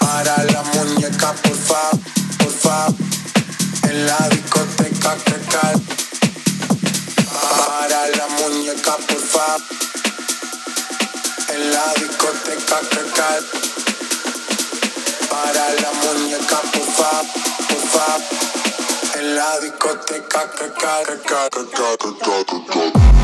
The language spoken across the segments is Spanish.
Para la muñeca, por fa, por fa. En la discoteca crecal. Para la muñeca, por fa. En la discoteca crecal. Para la muñeca, por fa, por fa. En la discoteca crecal, crecal, crecal, crecal.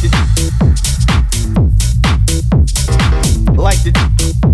like to like to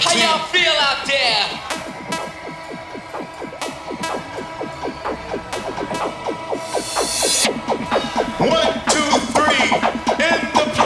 How y'all feel out there? One, two, three, in the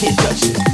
can't touch it.